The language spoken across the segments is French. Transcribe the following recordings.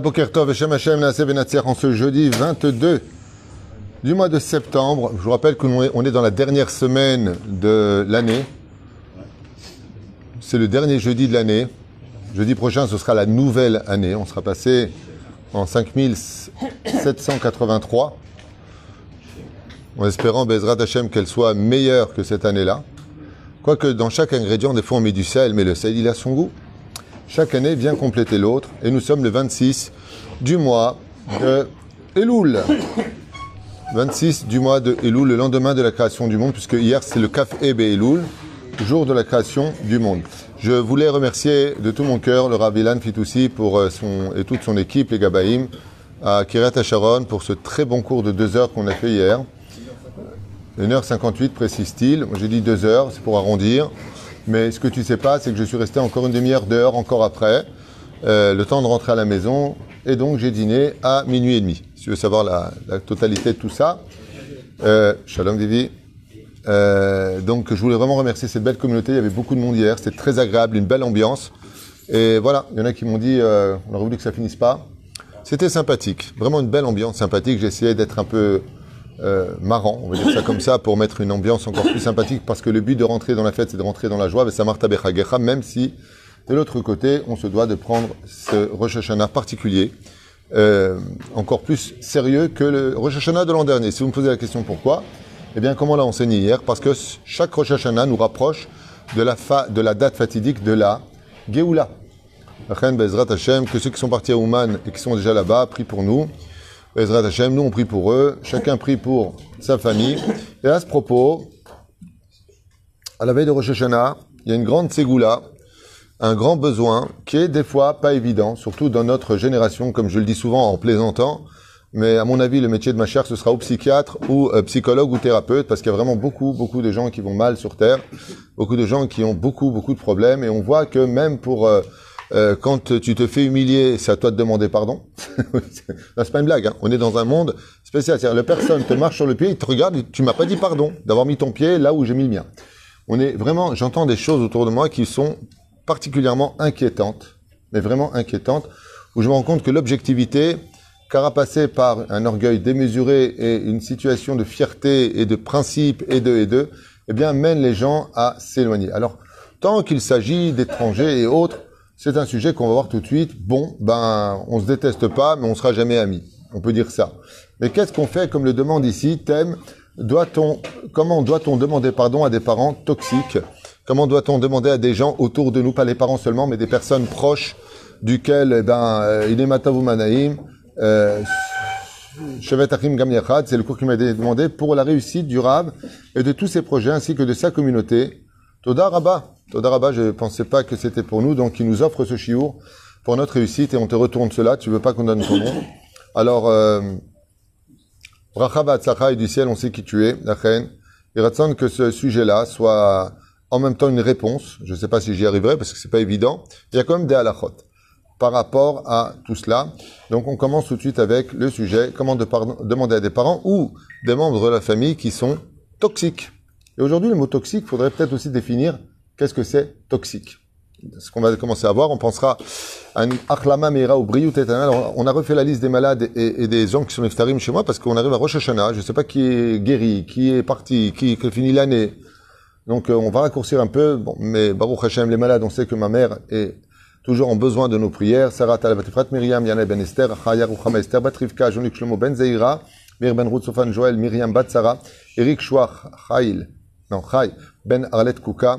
Boker Tov, Hashem Hashem, en ce jeudi 22 du mois de septembre. Je vous rappelle qu'on est, on est dans la dernière semaine de l'année. C'est le dernier jeudi de l'année. Jeudi prochain, ce sera la nouvelle année. On sera passé en 5783. En espérant, Bezrat Hashem, qu'elle soit meilleure que cette année-là. Quoique dans chaque ingrédient, des fois on met du sel, mais le sel, il a son goût. Chaque année vient compléter l'autre. Et nous sommes le 26 du mois de Elul. 26 du mois de Elul, le lendemain de la création du monde, puisque hier c'est le Kaf Ebe Elul, jour de la création du monde. Je voulais remercier de tout mon cœur le Rav Ilan Fitoussi pour euh, son, et toute son équipe, les Gabaïm, à Kiryat Sharon pour ce très bon cours de deux heures qu'on a fait hier. 1h58 précise-t-il. J'ai dit deux heures, c'est pour arrondir. Mais ce que tu sais pas, c'est que je suis resté encore une demi-heure d'heure, encore après, euh, le temps de rentrer à la maison. Et donc j'ai dîné à minuit et demi. Si tu veux savoir la, totalité de tout ça. Euh, shalom Vivi. Euh, donc je voulais vraiment remercier cette belle communauté. Il y avait beaucoup de monde hier. C'était très agréable, une belle ambiance. Et voilà, il y en a qui m'ont dit, euh, on aurait voulu que ça finisse pas. C'était sympathique, vraiment une belle ambiance sympathique. Essayé d'être un peu euh, marrant, on va dire ça comme ça, pour mettre une ambiance encore plus sympathique, parce que le but de rentrer dans la fête, c'est de rentrer dans la joie, même si, de l'autre côté, on se doit de prendre ce Rosh Hashanah particulier, euh, encore plus sérieux que le Rosh Hashanah de l'an dernier. Si vous me posez la question pourquoi, eh bien, comme on l'a enseigné hier, parce que chaque Rosh Hashanah nous rapproche de la, date fatidique de la Hashem, que ceux qui sont partis à Ouman et qui sont déjà là-bas, prient pour nous. Nous on prie pour eux, chacun prie pour sa famille. Et à ce propos, à la veille de Rosh Hashanah, il y a une grande ségoula, un grand besoin qui est des fois pas évident, surtout dans notre génération, comme je le dis souvent en plaisantant. Mais à mon avis, le métier de ma chère, ce sera ou psychiatre, ou euh, psychologue, ou thérapeute, parce qu'il y a vraiment beaucoup, beaucoup de gens qui vont mal sur Terre, beaucoup de gens qui ont beaucoup, beaucoup de problèmes, et on voit que même pour euh, euh, quand tu te fais humilier, c'est à toi de demander pardon. c'est pas une blague. Hein. On est dans un monde spécial. C'est-à-dire, la personne te marche sur le pied, il te regarde, tu m'as pas dit pardon d'avoir mis ton pied là où j'ai mis le mien. On est vraiment, j'entends des choses autour de moi qui sont particulièrement inquiétantes, mais vraiment inquiétantes, où je me rends compte que l'objectivité, carapacée par un orgueil démesuré et une situation de fierté et de principe et de et de, eh bien, mène les gens à s'éloigner. Alors, tant qu'il s'agit d'étrangers et autres, c'est un sujet qu'on va voir tout de suite. Bon, ben, on se déteste pas, mais on sera jamais amis. On peut dire ça. Mais qu'est-ce qu'on fait, comme le demande ici, thème, doit-on, comment doit-on demander pardon à des parents toxiques? Comment doit-on demander à des gens autour de nous, pas les parents seulement, mais des personnes proches, duquel, eh ben, euh, il est matavu manaïm, euh, Shevet Achim c'est le cours qui m'a été demandé pour la réussite du Rab et de tous ses projets ainsi que de sa communauté. Toda Rabba. Toda Rabba, je ne pensais pas que c'était pour nous, donc il nous offre ce chiour pour notre réussite et on te retourne cela. Tu veux pas qu'on donne ton nom? Alors, euh, Bracha et du ciel, on sait qui tu es, la reine. Il raconte que ce sujet-là soit en même temps une réponse. Je ne sais pas si j'y arriverai parce que c'est pas évident. Il y a quand même des halachot par rapport à tout cela. Donc on commence tout de suite avec le sujet, comment de demander à des parents ou des membres de la famille qui sont toxiques. Et aujourd'hui, le mot toxique, il faudrait peut-être aussi définir qu'est-ce que c'est toxique? Ce qu'on va commencer à voir, on pensera à un achlama meira ou briyut On a refait la liste des malades et, des gens qui sont neftarim chez moi parce qu'on arrive à Rosh Hashanah. Je ne sais pas qui est guéri, qui est parti, qui, qui finit l'année. Donc euh, on va raccourcir un peu. Bon, mais Baruch Hashem, les malades, on sait que ma mère est toujours en besoin de nos prières. Sarah Talabatifrat Miriam, Yana Ben Esther, Chaya Ruchama Esther, Batrivka, Jean-Luc Shlomo Ben Zeira, Mir Ben Ruth Sofan Joël, Miriam Bat Sarah, Eric Chouach, Chail, non, Chai, Ben Arlet Kouka,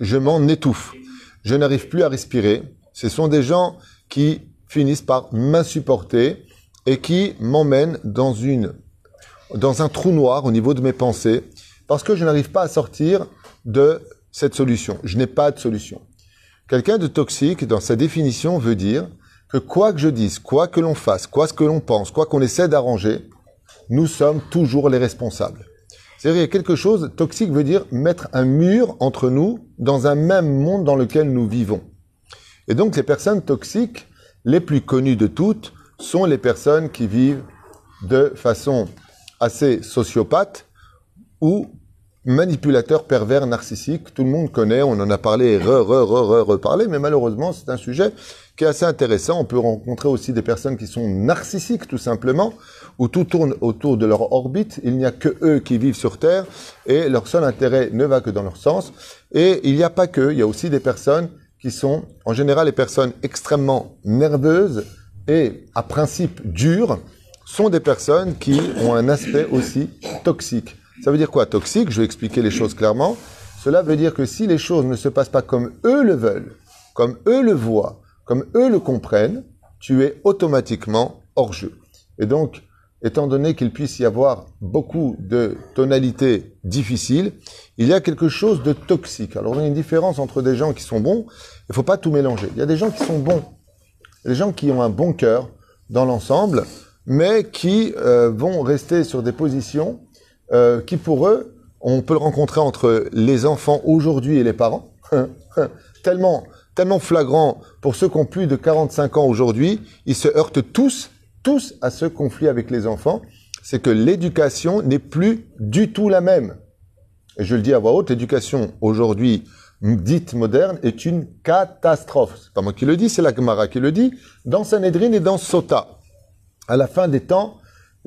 je m'en étouffe. Je n'arrive plus à respirer. Ce sont des gens qui finissent par m'insupporter et qui m'emmènent dans dans un trou noir au niveau de mes pensées parce que je n'arrive pas à sortir de cette solution. Je n'ai pas de solution. Quelqu'un de toxique, dans sa définition, veut dire que quoi que je dise, quoi que l'on fasse, quoi que l'on pense, quoi qu'on essaie d'arranger, nous sommes toujours les responsables. C'est-à-dire, quelque chose, toxique veut dire mettre un mur entre nous dans un même monde dans lequel nous vivons. Et donc, les personnes toxiques, les plus connues de toutes, sont les personnes qui vivent de façon assez sociopathe ou manipulateur pervers narcissique. Tout le monde connaît, on en a parlé, re, re, re, re, reparlé, mais malheureusement, c'est un sujet qui est assez intéressant. On peut rencontrer aussi des personnes qui sont narcissiques, tout simplement, où tout tourne autour de leur orbite. Il n'y a que eux qui vivent sur Terre et leur seul intérêt ne va que dans leur sens. Et il n'y a pas que, il y a aussi des personnes qui sont, en général, les personnes extrêmement nerveuses et à principe dur, sont des personnes qui ont un aspect aussi toxique. Ça veut dire quoi toxique? Je vais expliquer les choses clairement. Cela veut dire que si les choses ne se passent pas comme eux le veulent, comme eux le voient, comme eux le comprennent, tu es automatiquement hors jeu. Et donc, étant donné qu'il puisse y avoir beaucoup de tonalités difficiles, il y a quelque chose de toxique. Alors, il y a une différence entre des gens qui sont bons, il ne faut pas tout mélanger. Il y a des gens qui sont bons, des gens qui ont un bon cœur dans l'ensemble, mais qui euh, vont rester sur des positions euh, qui, pour eux, on peut le rencontrer entre les enfants aujourd'hui et les parents, tellement, tellement flagrant pour ceux qui ont plus de 45 ans aujourd'hui, ils se heurtent tous, tous à ce conflit avec les enfants, c'est que l'éducation n'est plus du tout la même. Et je le dis à voix haute, l'éducation aujourd'hui dite moderne est une catastrophe. C'est pas moi qui le dis, c'est la Gemara qui le dit, dans Sanhedrin et dans Sota à la fin des temps,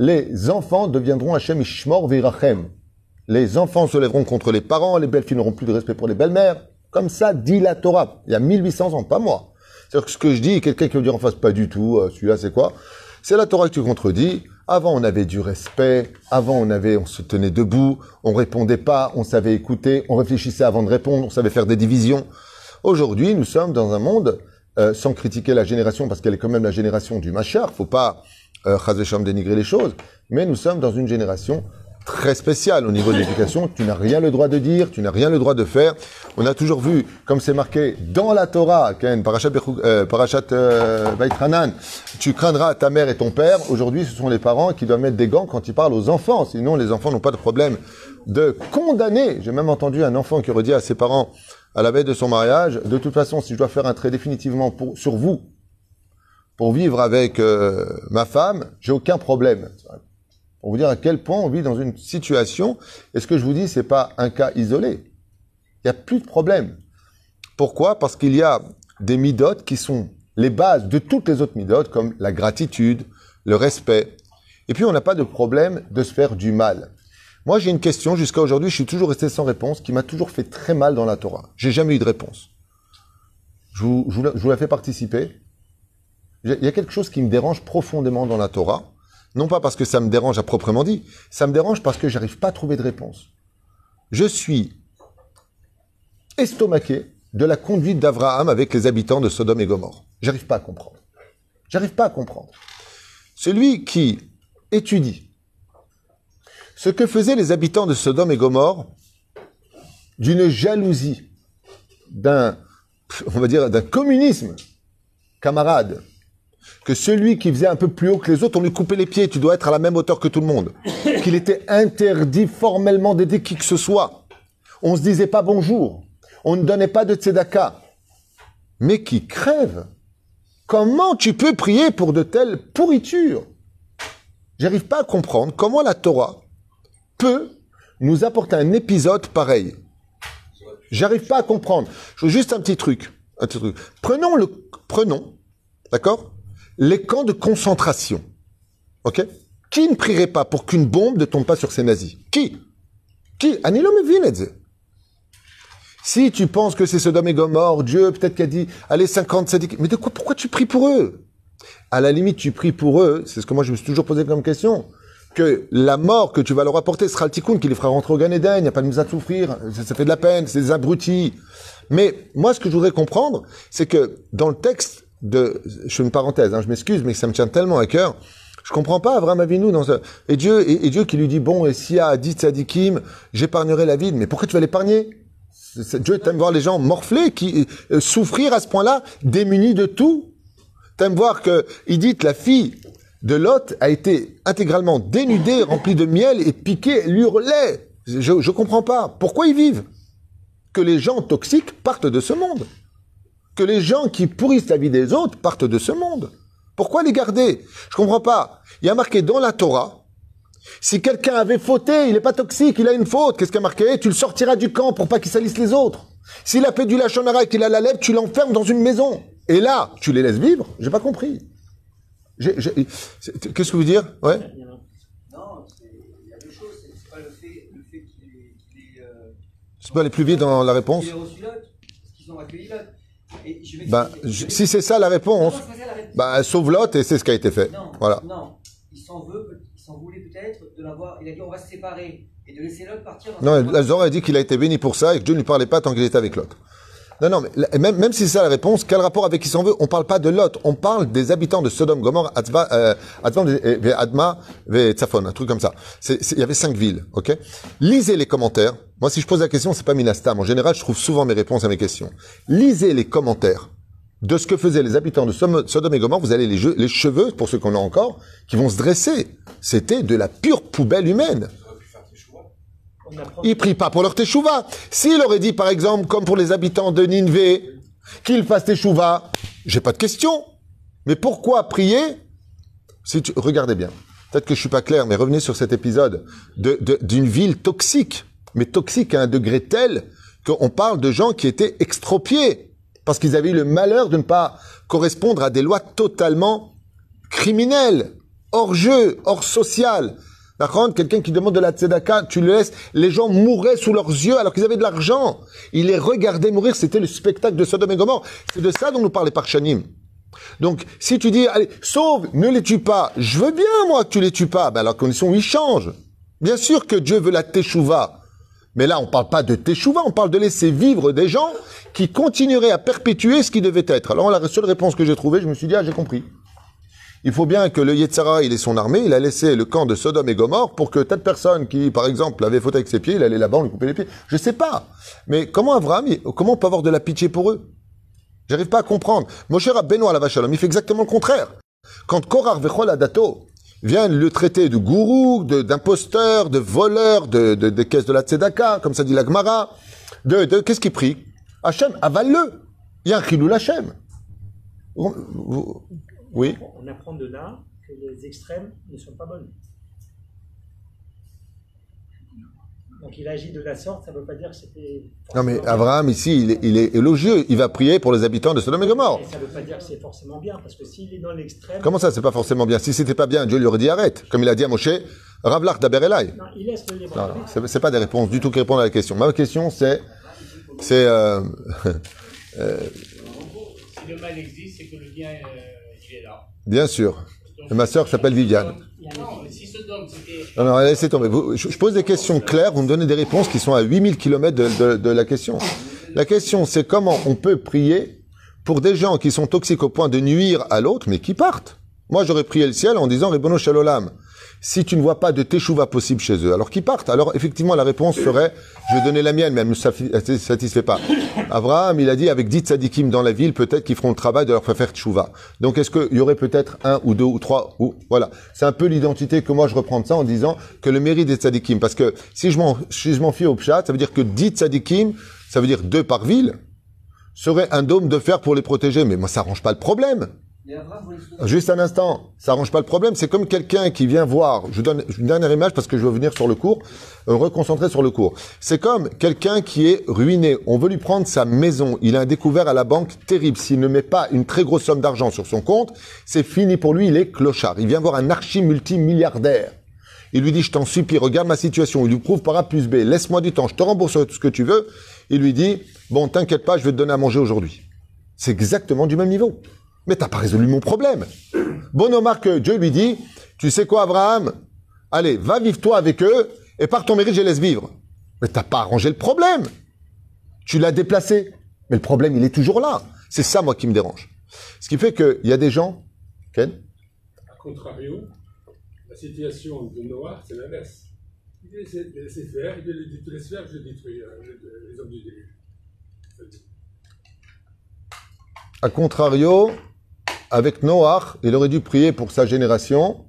les enfants deviendront Hachem Ishmor Virachem. Les enfants se lèveront contre les parents, les belles filles n'auront plus de respect pour les belles-mères. Comme ça dit la Torah. Il y a 1800 ans, pas moi. C'est-à-dire que ce que je dis, quelqu'un qui veut dire en face, pas du tout, euh, celui-là c'est quoi? C'est la Torah que tu contredis. Avant, on avait du respect. Avant, on avait, on se tenait debout. On répondait pas. On savait écouter. On réfléchissait avant de répondre. On savait faire des divisions. Aujourd'hui, nous sommes dans un monde, euh, sans critiquer la génération, parce qu'elle est quand même la génération du machar. Faut pas euh, dénigrer les choses, mais nous sommes dans une génération très spéciale au niveau de l'éducation. Tu n'as rien le droit de dire, tu n'as rien le droit de faire. On a toujours vu, comme c'est marqué dans la Torah, Ken, Parashat, euh, euh, tu craindras ta mère et ton père. Aujourd'hui, ce sont les parents qui doivent mettre des gants quand ils parlent aux enfants. Sinon, les enfants n'ont pas de problème de condamner. J'ai même entendu un enfant qui redit à ses parents à la veille de son mariage, de toute façon, si je dois faire un trait définitivement pour, sur vous, pour vivre avec euh, ma femme, j'ai aucun problème. Pour vous dire à quel point on vit dans une situation, et ce que je vous dis, c'est pas un cas isolé. Il n'y a plus de problème. Pourquoi? Parce qu'il y a des midotes qui sont les bases de toutes les autres midotes, comme la gratitude, le respect. Et puis on n'a pas de problème de se faire du mal. Moi j'ai une question, jusqu'à aujourd'hui je suis toujours resté sans réponse, qui m'a toujours fait très mal dans la Torah. J'ai jamais eu de réponse. Je vous, je vous la fais participer. Il y a quelque chose qui me dérange profondément dans la Torah. Non pas parce que ça me dérange à proprement dit, ça me dérange parce que j'arrive pas à trouver de réponse. Je suis estomaqué de la conduite d'Abraham avec les habitants de Sodome et Gomorre. J'arrive pas à comprendre. J'arrive pas à comprendre. Celui qui étudie ce que faisaient les habitants de Sodome et Gomorre d'une jalousie, d'un, on va dire, d'un communisme camarade, que celui qui faisait un peu plus haut que les autres, on lui coupait les pieds, tu dois être à la même hauteur que tout le monde. Qu'il était interdit formellement d'aider qui que ce soit. On se disait pas bonjour. On ne donnait pas de tzedaka. Mais qui crève. Comment tu peux prier pour de telles pourritures? J'arrive pas à comprendre comment la Torah peut nous apporter un épisode pareil. J'arrive pas à comprendre. Je veux juste un petit truc. Un petit truc. Prenons le, prenons, d'accord? Les camps de concentration. Ok? Qui ne prierait pas pour qu'une bombe ne tombe pas sur ces nazis? Qui? Qui? Anilo Si tu penses que c'est Sodome et Gomorre, Dieu peut-être qui a dit, allez 50 sadiques, mais de quoi Pourquoi tu pries pour eux? À la limite, tu pries pour eux, c'est ce que moi je me suis toujours posé comme question, que la mort que tu vas leur apporter sera le tikkun qui les fera rentrer au Gan Eden, il n'y a pas de mise à souffrir, ça, ça fait de la peine, c'est des abrutis. Mais moi, ce que je voudrais comprendre, c'est que dans le texte de, je fais une parenthèse, hein, je m'excuse, mais ça me tient tellement à cœur. Je comprends pas Abraham Avinu dans ce, et Dieu, et, Dieu qui lui dit, bon, et s'il y a dit tzadikim, j'épargnerai la vie, mais pourquoi tu vas l'épargner? Dieu t'aime voir les gens morfler, qui euh, souffrir à ce point-là, démunis de tout. T'aimes voir que que la fille de Lot a été intégralement dénudée, remplie de miel et piquée, elle hurlait. Je ne comprends pas. Pourquoi ils vivent? Que les gens toxiques partent de ce monde. Que les gens qui pourrissent la vie des autres partent de ce monde. Pourquoi les garder? Je comprends pas. Il y a marqué dans la Torah, si quelqu'un avait fauté, il n'est pas toxique, il a une faute. Qu'est-ce qu'il a marqué? Tu le sortiras du camp pour pas qu'il salisse les autres. S'il a fait du lachonara et qu'il a la lèvre, tu l'enfermes dans une maison. Et là, tu les laisses vivre? J'ai pas compris. Qu'est-ce que vous voulez dire? Ouais Non, il y a deux choses. C'est pas le fait, le fait qu'il est. Euh, aller plus vite dans la réponse? qu'ils ont accueilli Et je bah, si c'est ça la réponse, bah, sauve Lot et c'est ce qui a été fait. Non, voilà. non. il s'en veut, il s'en voulait peut-être de l'avoir. Il a dit on va se séparer et de laisser Lot partir. non, la Zohar a dit qu'il a été béni pour ça et que Dieu ne lui parlait pas tant qu'il était avec Lot. Non, non, mais même, même si c'est ça la réponse, quel rapport avec qui s'en veut? On parle pas de Lot, on parle des habitants de Sodome, Gomorrah, euh, Adma, Tzafon, un truc comme ça. Il y avait cinq villes, ok? Lisez les commentaires. Moi, si je pose la question, c'est pas Minastam. En général, je trouve souvent mes réponses à mes questions. Lisez les commentaires de ce que faisaient les habitants de Sodome et Gomorrah. Vous allez les, les cheveux, pour ceux qu'on a encore, qui vont se dresser. C'était de la pure poubelle humaine. Ils prient pas pour leur teshuva. S'il aurait dit, par exemple, comme pour les habitants de Ninvé, qu'ils fassent teshuva, j'ai pas de question. Mais pourquoi prier si tu, Regardez bien. Peut-être que je suis pas clair, mais revenez sur cet épisode d'une ville toxique, mais toxique à un degré tel qu'on parle de gens qui étaient extropiés parce qu'ils avaient eu le malheur de ne pas correspondre à des lois totalement criminelles, hors jeu, hors social. Quelqu'un qui demande de la tzedaka, tu le laisses, les gens mouraient sous leurs yeux alors qu'ils avaient de l'argent. Ils les regardaient mourir, c'était le spectacle de Sodome et Gomorre. C'est de ça dont nous parlait Parchanim. Donc, si tu dis, allez, sauve, ne les tue pas, je veux bien, moi, que tu les tues pas, ben, la condition, oui, change. Bien sûr que Dieu veut la teshuva. Mais là, on parle pas de teshuva, on parle de laisser vivre des gens qui continueraient à perpétuer ce qui devait être. Alors, la seule réponse que j'ai trouvée, je me suis dit, ah, j'ai compris. Il faut bien que le Yetzara, il ait son armée, il a laissé le camp de Sodome et Gomorre pour que telle personne qui, par exemple, avait faute avec ses pieds, il allait là-bas, on lui coupait les pieds. Je sais pas. Mais comment Abraham, comment on peut avoir de la pitié pour eux? J'arrive pas à comprendre. Moshe Rabbeinu à la il fait exactement le contraire. Quand Korar Vechol Adato vient le traiter de gourou, d'imposteur, de, voleur, de, de, de, caisse de la Tzedaka, comme ça dit la Gemara, de, qu'est-ce qu'il prie? Hachem, avale-le. Il y a un chilou Hachem. Oui. On apprend de là que les extrêmes ne sont pas bonnes. Donc il agit de la sorte, ça ne veut pas dire que c'était. Non mais Abraham ici, il est, il est, élogieux. Il va prier pour les habitants de Sodome et Gomorre. ça ne veut pas dire que c'est forcément bien, parce que s'il est dans l'extrême. Comment ça, c'est pas forcément bien? Si c'était pas bien, Dieu lui aurait dit arrête, comme il a dit à Moshe. Ravlach daber Non, il laisse le libre. Non, c'est pas des réponses du tout qui répondent à la question. Ma question, c'est, c'est. Euh, euh, si le mal existe, c'est que le bien. Euh, Bien sûr. Ma sœur s'appelle Viviane. Non, non, laissez tomber. je, pose des questions claires, vous me donnez des réponses qui sont à 8000 km de, de, la question. La question, c'est comment on peut prier pour des gens qui sont toxiques au point de nuire à l'autre, mais qui partent. Moi, j'aurais prié le ciel en disant, Rebono Shalolam, si tu ne vois pas de teshuva possible chez eux, alors qu'ils partent. Alors effectivement, la réponse serait, je vais donner la mienne, mais elle ne me satisfait pas. Abraham, il a dit, avec dix tzadikim dans la ville, peut-être qu'ils feront le travail de leur faire teshuva. Donc est-ce qu'il y aurait peut-être un ou deux ou trois ou voilà. C'est un peu l'identité que moi je reprends de ça en disant que le mérite des tzadikim, parce que si je m'en si fie au pshat, ça veut dire que dix tzadikim, ça veut dire deux par ville, serait un dôme de fer pour les protéger. Mais moi, ça arrange pas le problème. Juste un instant, ça arrange pas le problème. C'est comme quelqu'un qui vient voir. Je donne une dernière image parce que je veux venir sur le cours, euh, reconcentrer sur le cours. C'est comme quelqu'un qui est ruiné. On veut lui prendre sa maison. Il a un découvert à la banque terrible. S'il ne met pas une très grosse somme d'argent sur son compte, c'est fini pour lui. Il est clochard. Il vient voir un archi multimilliardaire. Il lui dit, je t'en supplie, regarde ma situation. Il lui prouve par A plus B. Laisse-moi du temps. Je te rembourse tout ce que tu veux. Il lui dit, bon, t'inquiète pas, je vais te donner à manger aujourd'hui. C'est exactement du même niveau. Mais t'as pas résolu mon problème. Bon que Dieu lui dit, tu sais quoi, Abraham? Allez, va vivre toi avec eux, et par ton mérite, je les laisse vivre. Mais t'as pas arrangé le problème. Tu l'as déplacé. Mais le problème, il est toujours là. C'est ça, moi, qui me dérange. Ce qui fait qu'il y a des gens, Ken? A contrario, la situation de Noah, c'est l'inverse. Il laisse faire, il te laisse faire, je détruis euh, les hommes du déluge. A contrario, avec Noach, il aurait dû prier pour sa génération.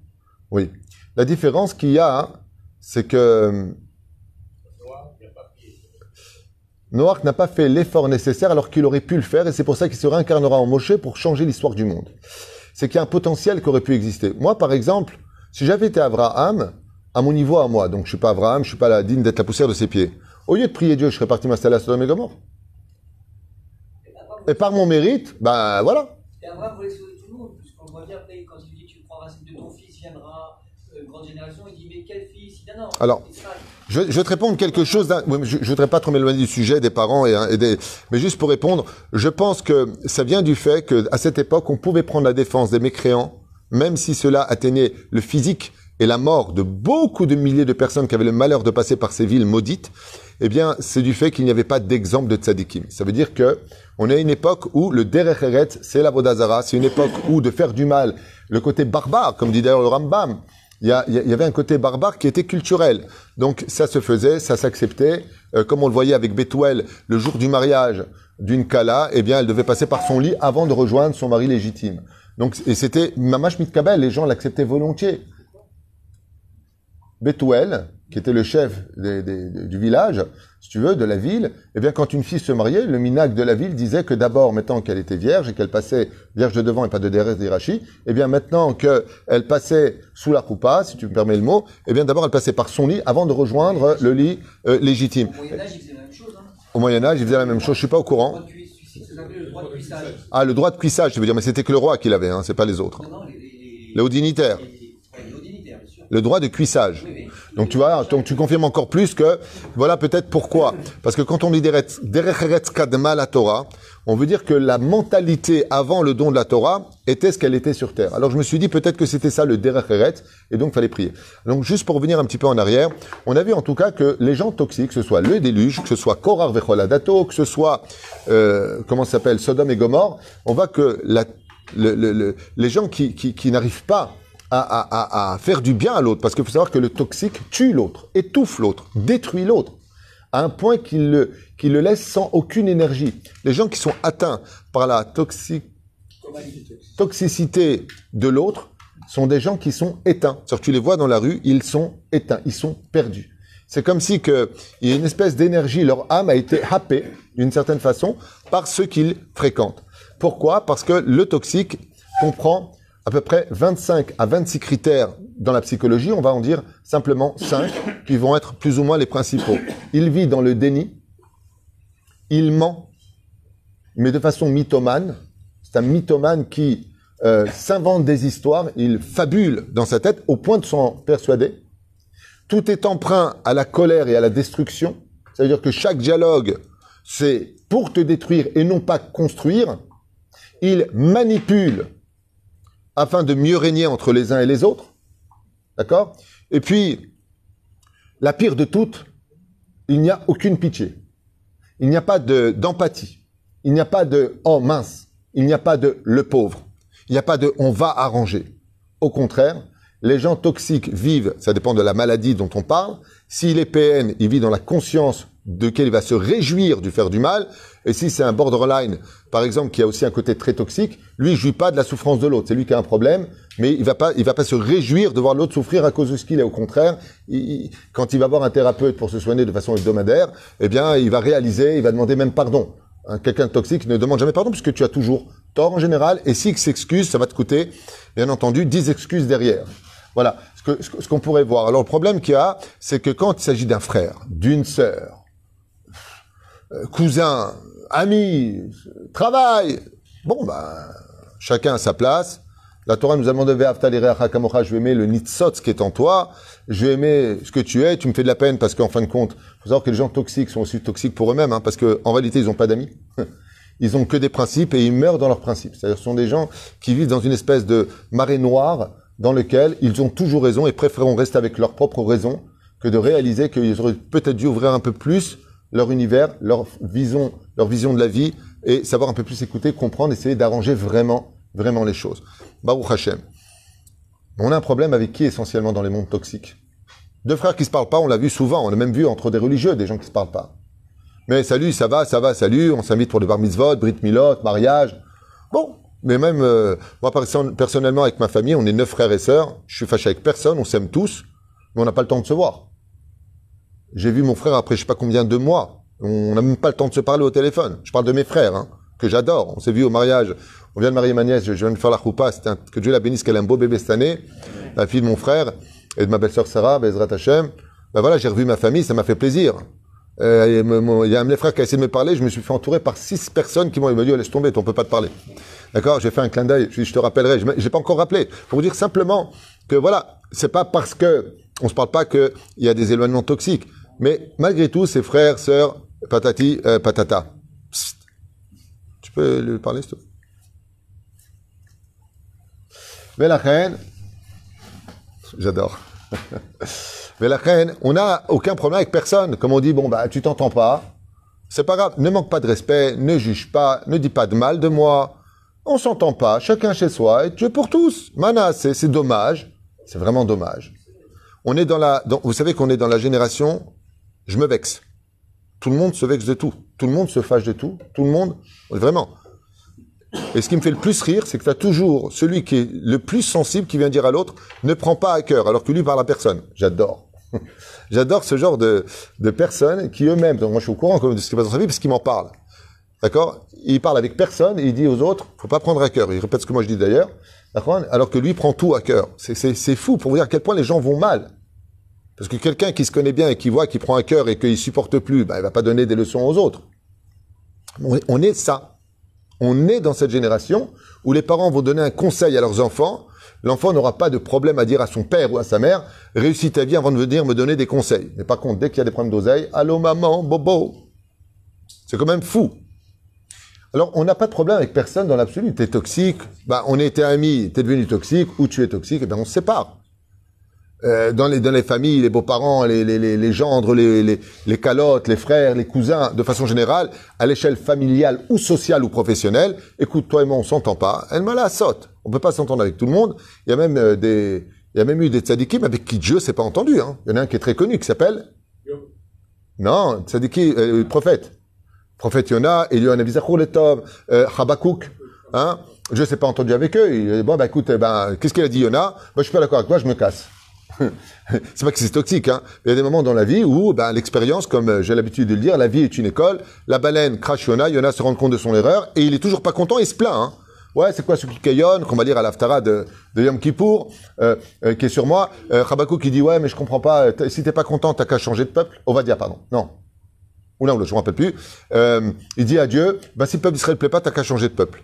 Oui. La différence qu'il y a, c'est que Noach n'a pas fait l'effort nécessaire alors qu'il aurait pu le faire et c'est pour ça qu'il se réincarnera en Moshe pour changer l'histoire du monde. C'est qu'il y a un potentiel qui aurait pu exister. Moi, par exemple, si j'avais été Abraham, à mon niveau à moi, donc je suis pas Abraham, je suis pas la digne d'être la poussière de ses pieds. Au lieu de prier Dieu, je serais parti m'installer à Sodome et Gomorre. Et par mon mérite, ben voilà. Et Abraham voulait sauver tout le monde, puisqu'on le voit bien après, quand il dit tu prendras celle de ton fils, viendra, grande génération, il dit mais quel fils? Il dit non, Alors, Israël. Je, je vais te répondre quelque chose. Je ne voudrais pas trop m'éloigner du sujet des parents et, hein, et des. Mais juste pour répondre, je pense que ça vient du fait que à cette époque, on pouvait prendre la défense des mécréants, même si cela atteignait le physique et la mort de beaucoup de milliers de personnes qui avaient le malheur de passer par ces villes maudites. Eh bien, c'est du fait qu'il n'y avait pas d'exemple de tzadikim. Ça veut dire que on est à une époque où le derech eretz, c'est la vodazara. C'est une époque où de faire du mal, le côté barbare, comme dit d'ailleurs le Rambam, il y, a- il y avait un côté barbare qui était culturel. Donc ça se faisait, ça s'acceptait. Euh, comme on le voyait avec Bethuel, le jour du mariage d'une Kala, eh bien, elle devait passer par son lit avant de rejoindre son mari légitime. Donc, et c'était Mamash Mitkabel, les gens l'acceptaient volontiers. Bethuel, qui était le chef des- des- des- du village, si tu veux, de la ville, eh bien, quand une fille se mariait, le minac de la ville disait que d'abord, maintenant qu'elle était vierge et qu'elle passait vierge de devant et pas de derrière d'Irachi, eh bien, maintenant qu'elle passait sous la roupa, si tu me permets le mot, eh bien, d'abord, elle passait par son lit avant de rejoindre le lit euh, légitime. Au Moyen-Âge, il faisait la même chose. Hein. Au Moyen-Âge, il faisait la même chose, je suis pas au courant. le droit de cuissage. Ah, le droit de cuissage, tu veux dire, mais c'était que le roi qui l'avait, hein, c'est pas les autres. Non, non, les, les, Les hauts dignitaires. les- ouais, les hauts dignitaires, bien sûr. Le droit de cuissage. Donc tu vois, donc tu confirmes encore plus que voilà peut-être pourquoi. Parce que quand on dit Derech Kadma la Torah, on veut dire que la mentalité avant le don de la Torah était ce qu'elle était sur terre. Alors je me suis dit peut-être que c'était ça le Derech et donc fallait prier. Donc juste pour revenir un petit peu en arrière, on a vu en tout cas que les gens toxiques, que ce soit le déluge, que ce soit Korar Vecholadato, que ce soit euh, comment ça s'appelle Sodome et Gomorre, on voit que la, le- le- le- les gens qui, qui, qui n'arrivent pas à, faire du bien à l'autre, parce qu'il faut savoir que le toxique tue l'autre, étouffe l'autre, détruit l'autre, à un point qu'il le, le laisse sans aucune énergie. Les gens qui sont atteints par la toxi- toxicité de l'autre sont des gens qui sont éteints. Tu les vois dans la rue, ils sont éteints, ils sont perdus. C'est comme si il y a une espèce d'énergie, leur âme a été happée d'une certaine façon par ceux qu'ils fréquentent. Pourquoi? Parce que le toxique comprend à peu près 25 à 26 critères dans la psychologie, on va en dire simplement 5 qui vont être plus ou moins les principaux. Il vit dans le déni, il ment, mais de façon mythomane. C'est un mythomane qui euh, s'invente des histoires, il fabule dans sa tête au point de s'en persuader. Tout est emprunt à la colère et à la destruction. Ça veut dire que chaque dialogue, c'est pour te détruire et non pas construire. Il manipule afin de mieux régner entre les uns et les autres. D'accord? Et puis, la pire de toutes, il n'y a aucune pitié. Il n'y a pas de- d'empathie. Il n'y a pas de « oh mince ». Il n'y a pas de « le pauvre ». Il n'y a pas de « on va arranger ». Au contraire, les gens toxiques vivent, ça dépend de la maladie dont on parle. S'il est PN, il vit dans la conscience de quel il va se réjouir du faire du mal. Et si c'est un borderline, par exemple, qui a aussi un côté très toxique, lui, il jouit pas de la souffrance de l'autre. C'est lui qui a un problème, mais il va pas, il va pas se réjouir de voir l'autre souffrir à cause de ce qu'il est. Au contraire, il- quand il va voir un thérapeute pour se soigner de façon hebdomadaire, eh bien, il va réaliser, il va demander même pardon. Hein, Quelqu'un de toxique ne demande jamais pardon puisque tu as toujours tort en général. Et s'il s'excuse, ça va te coûter, bien entendu, 10 excuses derrière. Voilà ce que- ce ce qu'on pourrait voir. Alors le problème qu'il y a, c'est que quand il s'agit d'un frère, d'une sœur, euh, cousin, ami, travail, bon bah chacun à sa place. La Torah nous a demandé je vais aimer le nitzot qui est en toi, je vais aimer ce que tu es, tu me fais de la peine parce qu'en fin de compte, faut savoir que les gens toxiques sont aussi toxiques pour eux-mêmes, hein, parce que en réalité ils n'ont pas d'amis. Ils ont que des principes et ils meurent dans leurs principes. C'est-à-dire ce sont des gens qui vivent dans une espèce de marée noire dans lequel ils ont toujours raison et préféreront rester avec leurs propres raisons que de réaliser qu'ils auraient peut-être dû ouvrir un peu plus leur univers, leur vision, leur vision de la vie et savoir un peu plus écouter, comprendre, essayer d'arranger vraiment, vraiment les choses. Baruch Hashem. On a un problème avec qui essentiellement dans les mondes toxiques? Deux frères qui se parlent pas, on l'a vu souvent, on a même vu entre des religieux des gens qui se parlent pas. Mais salut, ça va, ça va, salut, on s'invite pour le bar mitzvot, brit milot, mariage. Bon, mais même, euh, moi perso- personnellement, avec ma famille, on est neuf frères et sœurs, je suis fâché avec personne, on s'aime tous, mais on n'a pas le temps de se voir. J'ai vu mon frère après je sais pas combien de mois, on n'a même pas le temps de se parler au téléphone. Je parle de mes frères, hein, que j'adore. On s'est vu au mariage, on vient de marier ma nièce, je viens de faire la choupa, que Dieu la bénisse, qu'elle a un beau bébé cette année, la fille de mon frère et de ma belle-sœur Sarah, Bezrat Hashem. Ben voilà, j'ai revu ma famille, ça m'a fait plaisir. Euh, Il y a un de mes frères qui a essayé de me parler, je me suis fait entourer par six personnes qui m'ont dit, oh, laisse tomber, on peut pas te parler. D'accord? J'ai fait un clin d'œil, je, je te rappellerai, je n'ai pas encore rappelé. Pour vous dire simplement que voilà, c'est pas parce que on se parle pas qu'il y a des éloignements toxiques. Mais malgré tout, ses frères, sœurs, patati, euh, patata. Psst. Tu peux lui parler, s'il te plaît? Reine, j'adore. Mais la reine, on n'a aucun problème avec personne. Comme on dit, bon, bah, tu t'entends pas. C'est pas grave. Ne manque pas de respect, ne juge pas, ne dis pas de mal de moi. On s'entend pas, chacun chez soi, et Dieu pour tous. Mana, c'est dommage. C'est vraiment dommage. On est dans la, vous savez qu'on est dans la génération, je me vexe. Tout le monde se vexe de tout. Tout le monde se fâche de tout. Tout le monde, vraiment. Et ce qui me fait le plus rire, c'est que tu as toujours celui qui est le plus sensible qui vient dire à l'autre, ne prends pas à cœur, alors que lui parle à personne. J'adore. J'adore ce genre de, de personnes qui eux-mêmes, donc moi je suis au courant de ce qui se passe dans sa vie parce qu'ils m'en parlent. D'accord? Il parle avec personne et il dit aux autres, faut pas prendre à cœur. Il répète ce que moi je dis d'ailleurs. Alors que lui prend tout à cœur. C'est fou pour vous dire à quel point les gens vont mal. Parce que quelqu'un qui se connaît bien et qui voit qu'il prend à cœur et qu'il supporte plus, ben, il va pas donner des leçons aux autres. On est, ça. On est dans cette génération où les parents vont donner un conseil à leurs enfants. L'enfant n'aura pas de problème à dire à son père ou à sa mère, réussis ta vie avant de venir me donner des conseils. Mais par contre, dès qu'il y a des problèmes d'oseille, allô maman, bobo. C'est quand même fou. Alors, on n'a pas de problème avec personne dans l'absolu. T'es toxique, bah, on était amis, t'es devenu toxique, ou tu es toxique, et ben on se sépare. Euh, dans les dans les familles, les beaux-parents, les les les, les gendres, les, les les calottes, les frères, les cousins, de façon générale, à l'échelle familiale ou sociale ou professionnelle, écoute, toi et moi, on s'entend pas. Elle m'a la saute. On peut pas s'entendre avec tout le monde. Il y a même euh, des il y a même eu des tzadikim avec qui Dieu s'est pas entendu. Hein. Il y en a un qui est très connu qui s'appelle non, tzadiki, euh, prophète. Prophète Yona, Elion Avizachour le Tov, euh, Habakkuk, hein. Je s'est pas entendu avec eux. Il bon, bah, écoute, eh ben, qu'est-ce qu'il a dit Yona? Bah, je suis pas d'accord avec toi, je me casse. c'est pas que c'est toxique, hein. Il y a des moments dans la vie où, ben, l'expérience, comme euh, j'ai l'habitude de le dire, la vie est une école. La baleine crache Yona, Yona se rend compte de son erreur et il est toujours pas content, il se plaint, hein. Ouais, c'est quoi ce kikayon qu'on va lire à l'Aftara de, de Yom Kippour, euh, euh, qui est sur moi. Euh, qui dit, ouais, mais je comprends pas, si t'es pas content, t'as qu'à changer de peuple. On va dire, pardon. Non. Ou là, ou je me rappelle plus. Il dit à Dieu, bah, si le peuple d'Israël plaît pas, t'as qu'à changer de peuple.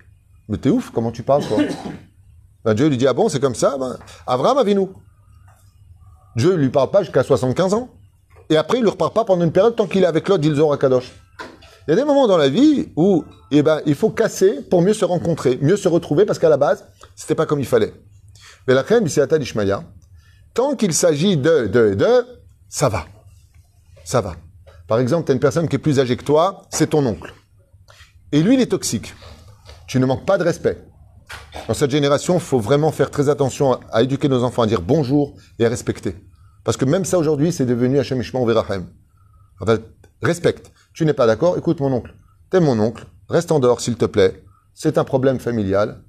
Mais t'es ouf, comment tu parles, toi? Ben, Dieu lui dit, ah bon, c'est comme ça? Ben, Abraham, nous. Dieu lui parle pas jusqu'à 75 ans. Et après, il ne repart pas pendant une période tant qu'il est avec l'autre d'Ilzor Kadosh. Il y a des moments dans la vie où, eh ben, il faut casser pour mieux se rencontrer, mieux se retrouver, parce qu'à la base, c'était pas comme il fallait. Mais la crème, c'est Ishmaïa. Tant qu'il s'agit de, de, de, ça va. Ça va. Par exemple, tu as une personne qui est plus âgée que toi, c'est ton oncle. Et lui, il est toxique. Tu ne manques pas de respect. Dans cette génération, il faut vraiment faire très attention à éduquer nos enfants, à dire bonjour et à respecter. Parce que même ça aujourd'hui, c'est devenu Hachem Ishmael Verahem. Respecte. Tu n'es pas d'accord Écoute mon oncle. T'es mon oncle. Reste en dehors, s'il te plaît. C'est un problème familial.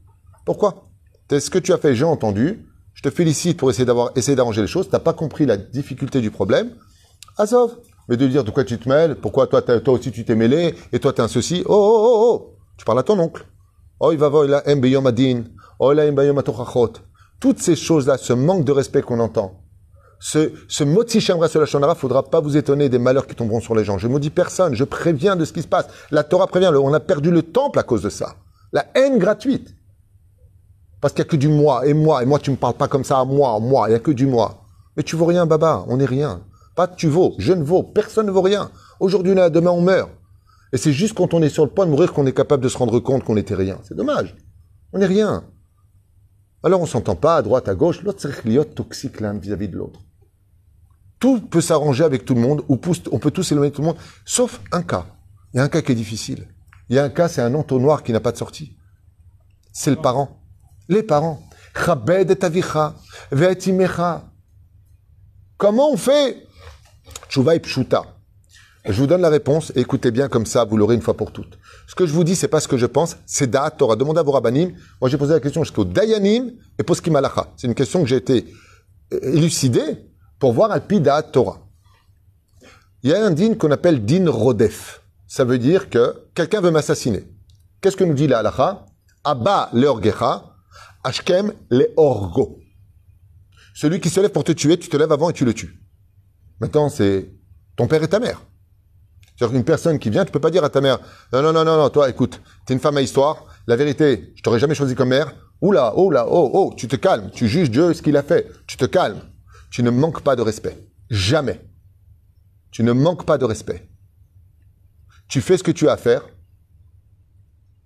Pourquoi? T'es ce que tu as fait, j'ai entendu. Je te félicite pour essayer d'avoir essayé d'arranger les choses. T'as pas compris la difficulté du problème. Azov. Mais de dire de quoi tu te mêles, pourquoi toi, toi aussi tu t'es mêlé, et toi t'es un ceci? Oh, oh, oh, oh. Tu parles à ton oncle. Oh, il va voir, il a. Oh. Toutes ces choses-là, ce manque de respect qu'on entend, ce, ce moti shemra sur la faudra pas vous étonner des malheurs qui tomberont sur les gens. Je maudis personne, je préviens de ce qui se passe. La Torah prévient, on a perdu le temple à cause de ça. La haine gratuite. Parce qu'il y a que du moi, et moi, et moi tu me parles pas comme ça moi, moi, il y a que du moi. Mais tu vaux rien, baba, on n'est rien. Pas tu vaux, je ne vaux, personne ne vaut rien. Aujourd'hui, là, demain, on meurt. Et c'est juste quand on est sur le point de mourir qu'on est capable de se rendre compte qu'on n'était rien. C'est dommage. On n'est rien. Alors on s'entend pas à droite, à gauche. L'autre, c'est toxique l'un vis-à-vis de l'autre. Tout peut s'arranger avec tout le monde, ou on peut tous s'éloigner de tout le monde, sauf un cas. Il y a un cas qui est difficile. Il y a un cas, c'est un entonnoir qui n'a pas de sortie. C'est le parent. Les parents. Comment on fait Tchouva et pshuta. Je vous donne la réponse écoutez bien comme ça, vous l'aurez une fois pour toutes. Ce que je vous dis, c'est pas ce que je pense, c'est Da'at Torah. Demandez à vos rabbanim. Moi, j'ai posé la question jusqu'au Dayanim et Poskim Halacha. C'est une question que j'ai été euh, élucidé pour voir Alpi Da'at Torah. Il y a un din qu'on appelle din rodef. Ça veut dire que quelqu'un veut m'assassiner. Qu'est-ce que nous dit la halacha? Abba leorgecha, ashkem leorgo. Celui qui se lève pour te tuer, tu te lèves avant et tu le tues. Maintenant, c'est ton père et ta mère. C'est-à-dire qu'une personne qui vient, tu peux pas dire à ta mère, non, non, non, non, non, toi, écoute, t'es une femme à histoire, la vérité, je t'aurais jamais choisi comme mère. Oula, oh là, oh, oh, tu te calmes, tu juges Dieu ce qu'il a fait, tu te calmes. Tu ne manques pas de respect. Jamais. Tu ne manques pas de respect. Tu fais ce que tu as à faire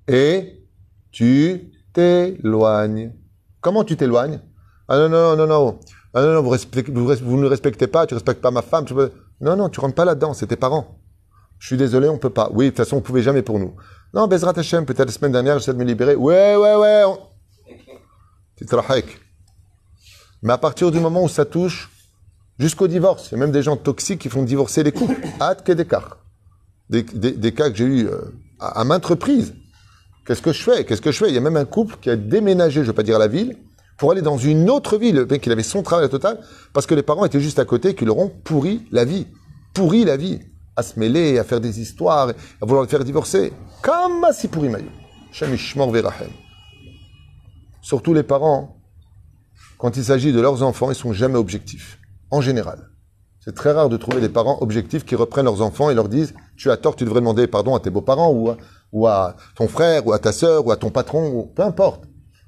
et tu t'éloignes. Comment tu t'éloignes? Ah non, non, non, non. Ah non, non, vous, ne respectez pas, tu respectes pas ma femme. Non, non, tu rentres pas là-dedans, c'est tes parents. Je suis désolé, on peut pas. Oui, de toute façon, on pouvait jamais pour nous. Non, Bezrat Hashem, peut-être la semaine dernière, j'essaie de me libérer. Ouais, ouais, ouais. on-. Mais à partir du moment où ça touche jusqu'au divorce, il y a même des gens toxiques qui font divorcer les couples. Hâte que des cas. Des, cas que j'ai eu euh, à, à maintes reprises. Qu'est-ce que je fais? Qu'est-ce que je fais? Il y a même un couple qui a déménagé, je ne veux pas dire la ville, pour aller dans une autre ville. Le mec, il avait son travail total, parce que les parents étaient juste à côté, qui leur ont pourri la vie. Pourri la vie. À se mêler, à faire des histoires, à vouloir le faire divorcer. Comme si pourri maillot. Surtout les parents, quand il s'agit de leurs enfants, ils sont jamais objectifs. En général. C'est très rare de trouver des parents objectifs qui reprennent leurs enfants et leur disent Tu as tort, tu devrais demander pardon à tes beaux-parents ou à, ton frère ou à ta sœur ou à ton patron, ou, peu importe.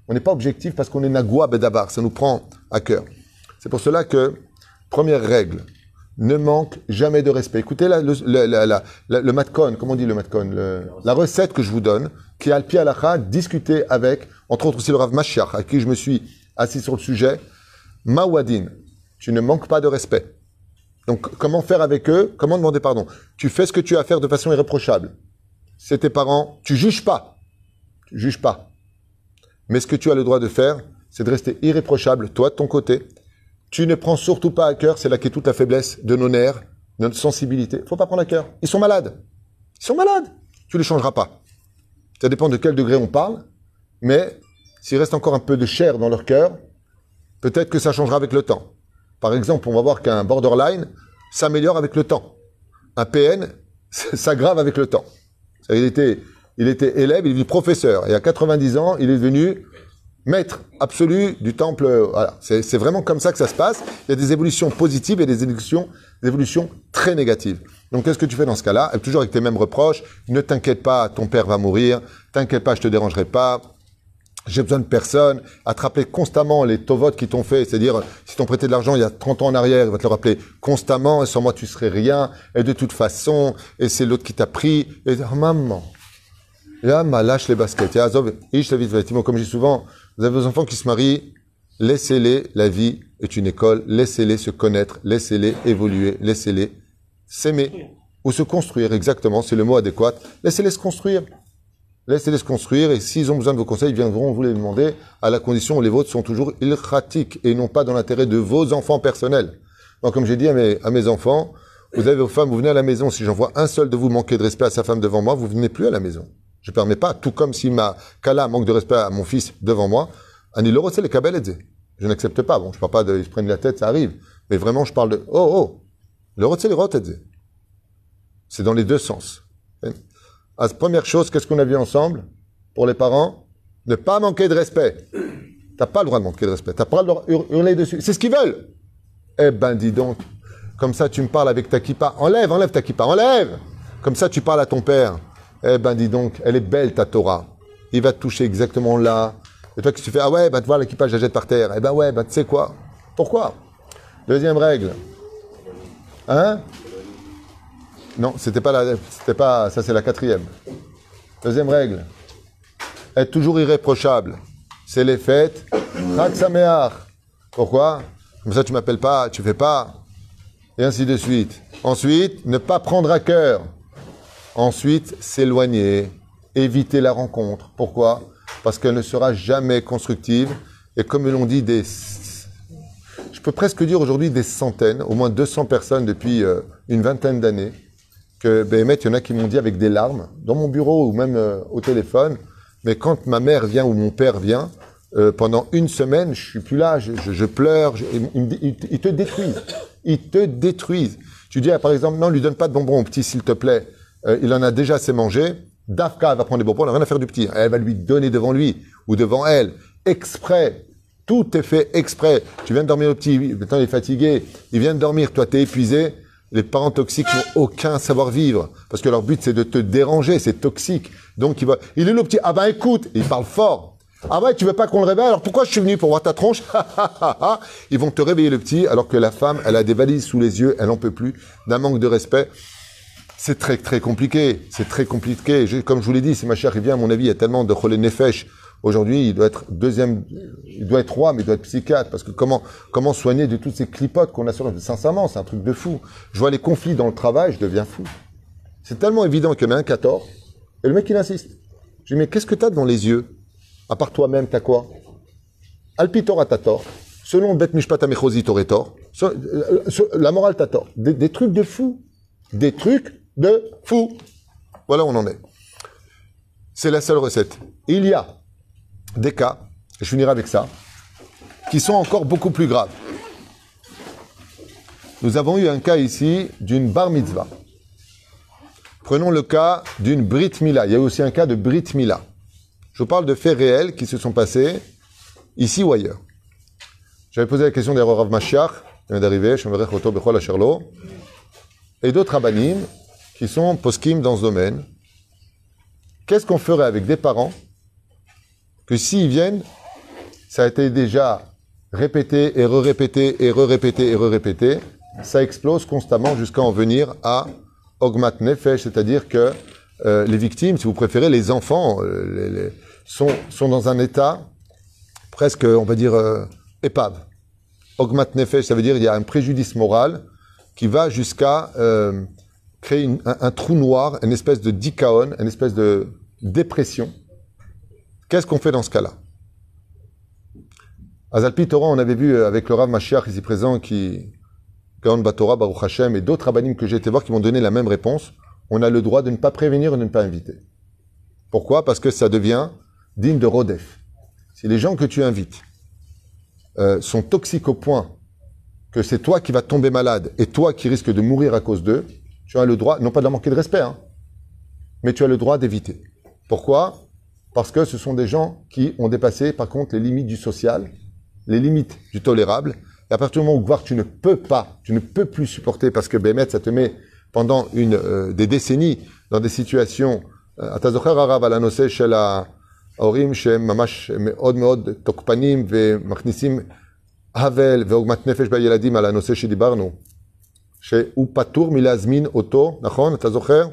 On n'est pas objectif parce qu'on est Nagua Bedabar, ça nous prend à cœur. C'est pour cela que, première règle, ne manque jamais de respect. Écoutez le, matkon, comment on dit le matkon le- La recette que je vous donne, qui est Alpi Alacha, discuté avec, entre autres aussi le Rav Mashiach, à qui je me suis assis sur le sujet. Mawadin, tu ne manques pas de respect. Donc, comment faire avec eux? Comment demander pardon? Tu fais ce que tu as à faire de façon irréprochable. C'est tes parents. Tu juges pas. Tu juges pas. Mais ce que tu as le droit de faire, c'est de rester irréprochable, toi de ton côté. Tu ne prends surtout pas à cœur, c'est là qu'est toute la faiblesse de nos nerfs, de notre sensibilité. Faut pas prendre à cœur. Ils sont malades. Ils sont malades. Tu les changeras pas. Ça dépend de quel degré on parle, mais s'il reste encore un peu de chair dans leur cœur, peut-être que ça changera avec le temps. Par exemple, on va voir qu'un borderline s'améliore avec le temps. Un PN s'aggrave avec le temps. Il était, il était élève, il est devenu professeur. Et à 90 ans, il est devenu maître absolu du temple. euh, Voilà. C'est vraiment comme ça que ça se passe. Il y a des évolutions positives et des évolutions, des évolutions très négatives. Donc, qu'est-ce que tu fais dans ce cas-là? Toujours avec tes mêmes reproches. Ne t'inquiète pas, ton père va mourir. T'inquiète pas, je te dérangerai pas. J'ai besoin de personne. À te rappeler constamment les tovotes qui t'ont fait. C'est-à-dire, si t'ont prêté de l'argent il y a 30 ans en arrière, il va te le rappeler constamment. Et sans moi, tu serais rien. Et de toute façon, et c'est l'autre qui t'a pris. Et oh, maman. Yama, lâche les baskets. De Timo. Comme je dis souvent, vous avez vos enfants qui se marient. Laissez-les. La vie est une école. Laissez-les se connaître. Laissez-les évoluer. Laissez-les s'aimer. Ou se construire, exactement. C'est le mot adéquat. Laissez-les se construire. Laissez-les se construire et s'ils ont besoin de vos conseils, ils viendront vous les demander à la condition où les vôtres sont toujours ilchatiques et non pas dans l'intérêt de vos enfants personnels. Moi, comme j'ai dit à mes, enfants, vous avez vos femmes, vous venez à la maison. Si j'en vois un seul de vous manquer de respect à sa femme devant moi, vous venez plus à la maison. Je ne permets pas, tout comme si ma Kala manque de respect à mon fils devant moi, Ani le les kabel Je n'accepte pas. Bon, je parle pas de, ils se prennent la tête, ça arrive. Mais vraiment, je parle de, oh, oh, le les. C'est dans les deux sens. Première chose, qu'est-ce qu'on a vu ensemble pour les parents? Ne pas manquer de respect. T'as pas le droit de manquer de respect. T'as pas le droit de hur- hurler dessus. C'est ce qu'ils veulent. Eh ben, dis donc. Comme ça, tu me parles avec ta kippa. Enlève, enlève ta kippa, enlève. Comme ça, tu parles à ton père. Eh ben, dis donc, elle est belle ta Torah. Il va te toucher exactement là. Et toi, qui tu fais? Ah ouais, bah tu vois, kippa, je la jette par terre. Eh ben ouais, bah tu sais quoi? Pourquoi? Deuxième règle. Hein? Non, c'était pas la, c'était pas, ça c'est la quatrième. Deuxième règle. Être toujours irréprochable. C'est les fêtes. Pourquoi? Comme ça tu m'appelles pas, tu fais pas. Et ainsi de suite. Ensuite, ne pas prendre à cœur. Ensuite, s'éloigner. Éviter la rencontre. Pourquoi? Parce qu'elle ne sera jamais constructive. Et comme l'ont dit des, je peux presque dire aujourd'hui des centaines, au moins 200 personnes depuis euh, une vingtaine d'années, que Béhémet, il y en a qui m'ont dit avec des larmes, dans mon bureau ou même euh, au téléphone, mais quand ma mère vient ou mon père vient, euh, pendant une semaine, je suis plus là, je, pleure, ils, ils te détruisent. Ils te détruisent. Tu dis, ah, par exemple, non, lui donne pas de bonbons au petit, s'il te plaît. Euh, il en a déjà assez mangé. Dafka va prendre des bonbons, elle n'a rien à faire du petit. Elle va lui donner devant lui ou devant elle, exprès. Tout est fait exprès. Tu viens de dormir le petit, maintenant il est fatigué, il vient de dormir, toi t'es épuisé. Les parents toxiques n'ont aucun savoir-vivre. Parce que leur but c'est de te déranger, c'est toxique. Donc il va, il est le petit, ah ben écoute, il parle fort. Ah ouais, tu veux pas qu'on le réveille? Alors pourquoi je suis venu? Pour voir ta tronche? Ils vont te réveiller le petit, alors que la femme, elle a des valises sous les yeux, elle en peut plus, d'un manque de respect. C'est très très compliqué. C'est très compliqué. Comme je vous l'ai dit, c'est ma chère Rivière, à mon avis, il y a tellement de cholé nefesh. Aujourd'hui, il doit être deuxième, il doit être roi, mais il doit être psychiatre. Parce que comment, comment soigner de toutes ces clipotes qu'on a sur le, sincèrement, c'est un truc de fou. Je vois les conflits dans le travail, je deviens fou. C'est tellement évident qu'il y en a un qui a tort. Et le mec, il insiste. Je dis, mais qu'est-ce que t'as devant les yeux? À part toi-même, t'as quoi? Alpitor t'as tort. Selon Bet Mishpat Amechosi, t'aurais tort. Euh, La morale, t'as tort. Des trucs de fou. Des trucs de fou. Voilà où on en est. C'est la seule recette. Il y a des cas, je finirai avec ça, qui sont encore beaucoup plus graves. Nous avons eu un cas ici d'une bar mitzvah. Prenons le cas d'une brit mila. Il y a eu aussi un cas de brit mila. Je vous parle de faits réels qui se sont passés ici ou ailleurs. J'avais posé la question d'erreur Rav Mashiach, il vient d'arriver, Shemerech Oto Bechol et d'autres rabbinim qui sont poskim dans ce domaine. Qu'est-ce qu'on ferait avec des parents que s'ils viennent, ça a été déjà répété et re-répété et re-répété et re-répété, ça explose constamment jusqu'à en venir à Ogmat Nefesh, c'est-à-dire que euh, les victimes, si vous préférez, les enfants, euh, sont, dans un état presque, on va dire, euh, épave. Ogmat Nefesh, ça veut dire il y a un préjudice moral qui va jusqu'à créer un, un trou noir, une espèce de dikaon, une espèce de dépression. Qu'est-ce qu'on fait dans ce cas-là? Azalpi Torah, on avait vu euh, avec le Rav Mashiach ici présent, qui, Gaon Batora, Baruch Hashem, et d'autres rabbinim que j'ai été voir qui m'ont donné la même réponse. On a le droit de ne pas prévenir et de ne pas inviter. Pourquoi? Parce que ça devient digne de Rodef. Si les gens que tu invites euh, sont toxiques au point que c'est toi qui vas tomber malade et toi qui risques de mourir à cause d'eux, tu as le droit, non pas de manquer de respect, hein, mais tu as le droit d'éviter. Pourquoi? Parce que ce sont des gens qui ont dépassé, par contre, les limites du social, les limites du tolérable. Et à partir du moment où voir, tu ne peux pas, tu ne peux plus supporter, parce que Bémet, ça te met pendant une, euh, des décennies dans des situations, אה, אתה זוכר הרב על הנושא של ההורים שהם ממש מאוד מאוד תוקפנים ומכניסים האבל ועוגמת נפש בילדים על הנושא שדיברנו, שהוא פטור מלהזמין אותו, נכון? אתה זוכר?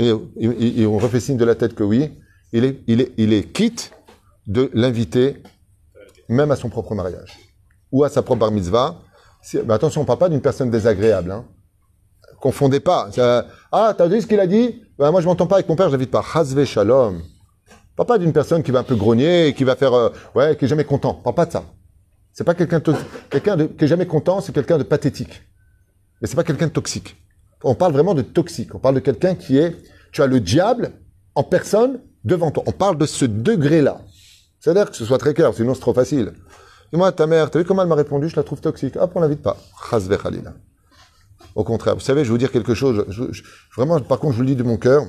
Et, il- il- il- on refait signe de la tête que oui. Il est, il est, il est quitte de l'inviter même à son propre mariage ou à sa propre bar mitzvah. Mais attention, on ne parle pas d'une personne désagréable. Hein. Confondez pas. Ah, t'as vu ce qu'il a dit? Ben, Moi, je m'entends pas avec mon père, je l'invite pas. Hazve shalom. Parle pas d'une personne qui va un peu grogner, qui va faire, euh, ouais, qui est jamais content. On parle pas de ça. C'est pas quelqu'un, quelqu'un qui est jamais content, c'est quelqu'un de pathétique. Mais c'est pas quelqu'un de toxique. On parle vraiment de toxique. On parle de quelqu'un qui est, tu as le diable en personne devant toi. On parle de ce degré-là. C'est-à-dire que ce soit très clair, sinon c'est trop facile. Dis-moi, ta mère, t'as vu comment elle m'a répondu? Je la trouve toxique. Hop, on l'invite pas. Au contraire, vous savez, je vais vous dire quelque chose. Vraiment, par contre, je vous le dis de mon cœur.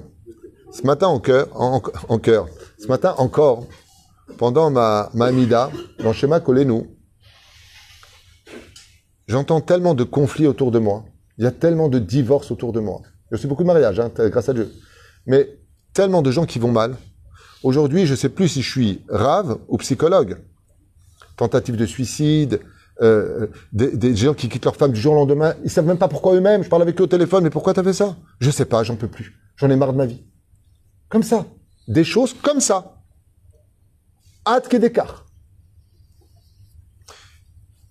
Ce matin, en cœur, en, cœur. Ce matin encore, pendant ma, ma Amida, dans Shema Kolenu, j'entends tellement de conflits autour de moi. Il y a tellement de divorces autour de moi. Je sais beaucoup de mariages, hein, grâce à Dieu. Mais tellement de gens qui vont mal. Aujourd'hui, je sais plus si je suis rave ou psychologue. Tentative de suicide, euh, des, gens qui quittent leur femme du jour au lendemain, ils savent même pas pourquoi eux-mêmes. Je parle avec eux au téléphone, mais pourquoi t'as fait ça? Je sais pas, j'en peux plus. J'en ai marre de ma vie. Comme ça. Des choses comme ça. Hâte que d'écart.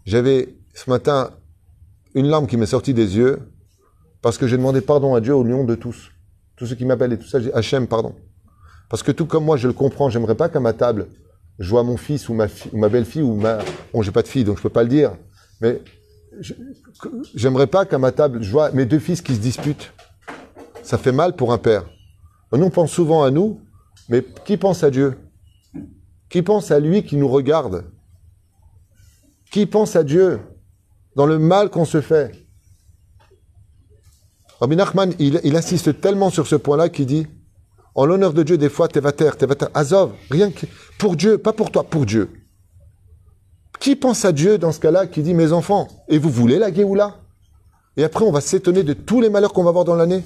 J'avais ce matin une larme qui m'est sortie des yeux parce que j'ai demandé pardon à Dieu au nom de tous. Tous ceux qui m'appellent et tout ça, Hachem, pardon. Parce que tout comme moi, je le comprends, j'aimerais pas qu'à ma table, je vois mon fils ou ma, ou ma belle-fille ou ma... Bon, j'ai pas de fille, donc je peux pas le dire. Mais j'aimerais pas qu'à ma table, je vois mes deux fils qui se disputent. Ça fait mal pour un père. Nous, on pense souvent à nous, mais qui pense à Dieu? Qui pense à lui qui nous regarde? Qui pense à Dieu? Dans le mal qu'on se fait Rabbi Nachman, il, insiste tellement sur ce point-là qu'il dit en l'honneur de Dieu, des fois, t'es vater, t'es vater, Azov, rien que pour Dieu, pas pour toi, pour Dieu. Qui pense à Dieu dans ce cas-là qui dit mes enfants, et vous voulez la Géoula? Et après, on va s'étonner de tous les malheurs qu'on va avoir dans l'année.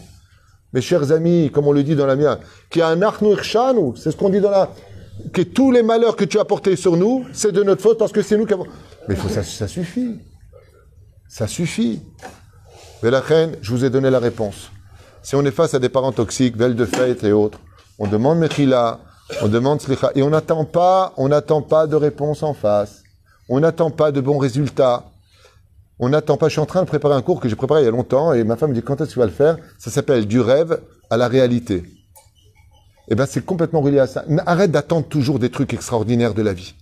Mes chers amis, comme on le dit dans la mienne, qui a un c'est ce qu'on dit dans la. Que tous les malheurs que tu as portés sur nous, c'est de notre faute parce que c'est nous qui avons. Mais ça suffit. Ça suffit. Reine, je vous ai donné la réponse. Si on est face à des parents toxiques, veille de fête et autres, on demande Mechila, on demande Slicha, et on n'attend pas, on n'attend pas de réponse en face. On n'attend pas de bons résultats. On n'attend pas. Je suis en train de préparer un cours que j'ai préparé il y a longtemps et ma femme me dit quand est-ce que tu vas le faire? Ça s'appelle du rêve à la réalité. Eh bien, c'est complètement relié à ça. Arrête d'attendre toujours des trucs extraordinaires de la vie.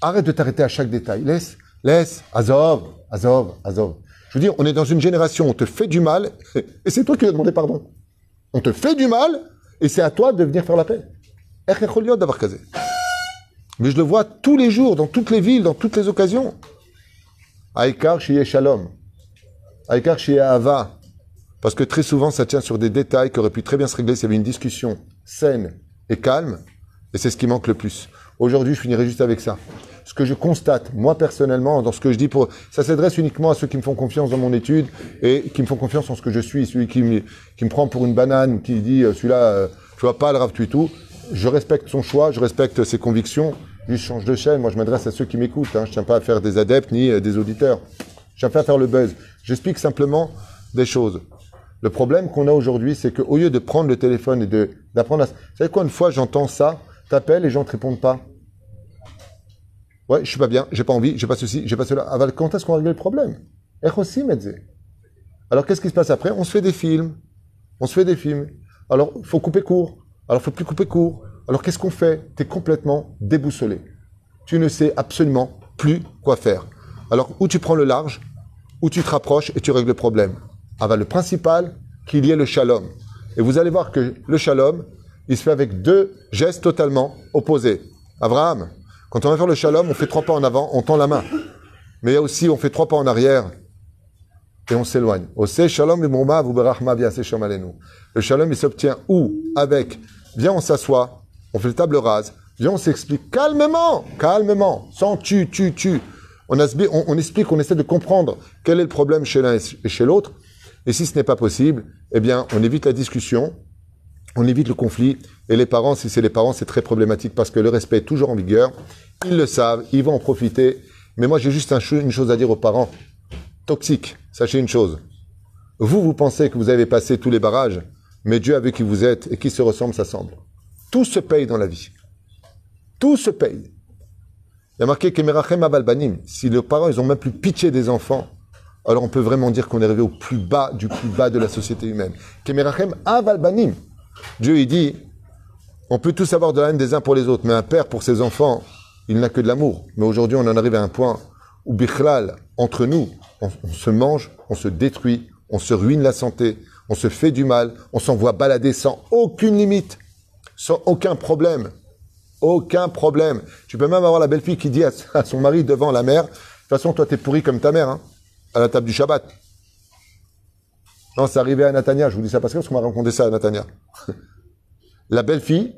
Arrête de t'arrêter à chaque détail. Laisse, laisse. Azov, Azov, Azov. Je veux dire, on est dans une génération on te fait du mal et c'est toi qui vas demander pardon. On te fait du mal et c'est à toi de venir faire la paix. d'avoir casé. Mais je le vois tous les jours, dans toutes les villes, dans toutes les occasions. Aïkar chez Shalom. Aïkar chez Ava. Parce que très souvent, ça tient sur des détails qui auraient pu très bien se régler s'il y avait une discussion saine et calme. Et c'est ce qui manque le plus. Aujourd'hui, je finirai juste avec ça. Ce que je constate, moi personnellement, dans ce que je dis, pour, ça s'adresse uniquement à ceux qui me font confiance dans mon étude et qui me font confiance en ce que je suis. Celui qui me, qui me prend pour une banane, qui dit, euh, celui-là, euh, je vois pas le Rav tout. Je respecte son choix, je respecte ses convictions. Je change de chaîne. Moi, je m'adresse à ceux qui m'écoutent. Hein. Je tiens pas à faire des adeptes ni euh, des auditeurs. Je tiens pas à faire le buzz. J'explique simplement des choses. Le problème qu'on a aujourd'hui, c'est qu'au lieu de prendre le téléphone et de d'apprendre à... Vous savez quoi, une fois, j'entends ça, t'appelles, les gens te répondent pas. Ouais, je suis pas bien, j'ai pas envie, j'ai pas ceci, j'ai pas cela. Aval, quand est-ce qu'on règle le problème? Alors, qu'est-ce qui se passe après? On se fait des films. On se fait des films. Alors, faut couper court. Alors, faut plus couper court. Alors, qu'est-ce qu'on fait? Tu es complètement déboussolé. Tu ne sais absolument plus quoi faire. Alors, où tu prends le large, où tu te rapproches et tu règles le problème. Aval, le principal, qu'il y ait le shalom. Et vous allez voir que le shalom, il se fait avec deux gestes totalement opposés. Abraham, quand on va faire le shalom, on fait trois pas en avant, on tend la main. Mais il y a aussi, on fait trois pas en arrière et on s'éloigne. Le shalom, il s'obtient où? Avec, viens, on s'assoit, on fait le table rase, viens, on s'explique calmement, calmement, sans tu, tu, tu. On, on, on explique, on essaie de comprendre quel est le problème chez l'un et chez l'autre. Et si ce n'est pas possible, eh bien, on évite la discussion, on évite le conflit. Et les parents, si c'est les parents, c'est très problématique parce que le respect est toujours en vigueur. Ils le savent, ils vont en profiter. Mais moi, j'ai juste une chose à dire aux parents. Toxique, sachez une chose. Vous, vous pensez que vous avez passé tous les barrages, mais Dieu avec qui vous êtes et qui se ressemble, ça semble. Tout se paye dans la vie. Tout se paye. Il y a marqué Kemerachem Avalbanim. Si les parents, ils ont même plus pitié des enfants, alors on peut vraiment dire qu'on est arrivé au plus bas du plus bas de la société humaine. Kemerachem Avalbanim. Dieu, il dit, on peut tous avoir de la haine des uns pour les autres, mais un père pour ses enfants, il n'a que de l'amour. Mais aujourd'hui, on en arrive à un point où, bichlal, entre nous, on, se mange, on se détruit, on se ruine la santé, on se fait du mal, on s'envoie balader sans aucune limite, sans aucun problème. Aucun problème. Tu peux même avoir la belle-fille qui dit à, son mari devant la mère, de toute façon, toi, t'es pourri comme ta mère, hein, à la table du Shabbat. Non, c'est arrivé à Natania. Je vous dis ça parce que qu'on m'a raconté ça à Natania. la belle-fille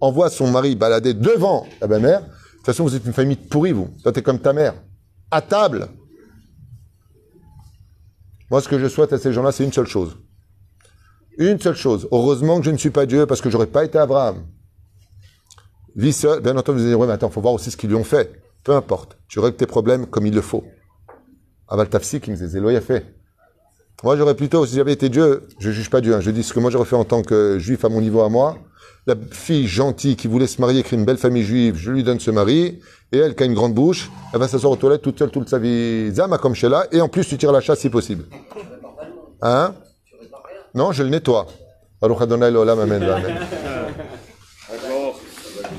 envoie son mari balader devant la belle-mère. De toute façon, vous êtes une famille pourrie, vous. Toi, t'es comme ta mère. À table. Moi, ce que je souhaite à ces gens-là, c'est une seule chose. Une seule chose. Heureusement que je ne suis pas Dieu parce que j'aurais pas été Abraham. Vie seul. Bien entendu, vous allez dire, oui, mais attends, faut voir aussi ce qu'ils lui ont fait. Peu importe. Tu règles tes problèmes comme il le faut. Aval Tafsi qui me disait, a fait. Moi, j'aurais plutôt, si j'avais été Dieu, je juge pas Dieu, hein, je dis ce que moi j'aurais fait en tant que juif à mon niveau à moi. La fille gentille qui voulait se marier, créer une belle famille juive, je lui donne ce mari. Et elle, qui a une grande bouche, elle va s'asseoir aux toilettes toute seule toute sa vie. Zama comme là. Et en plus, tu tires la chasse si possible. Hein? Non, je le nettoie. Amen.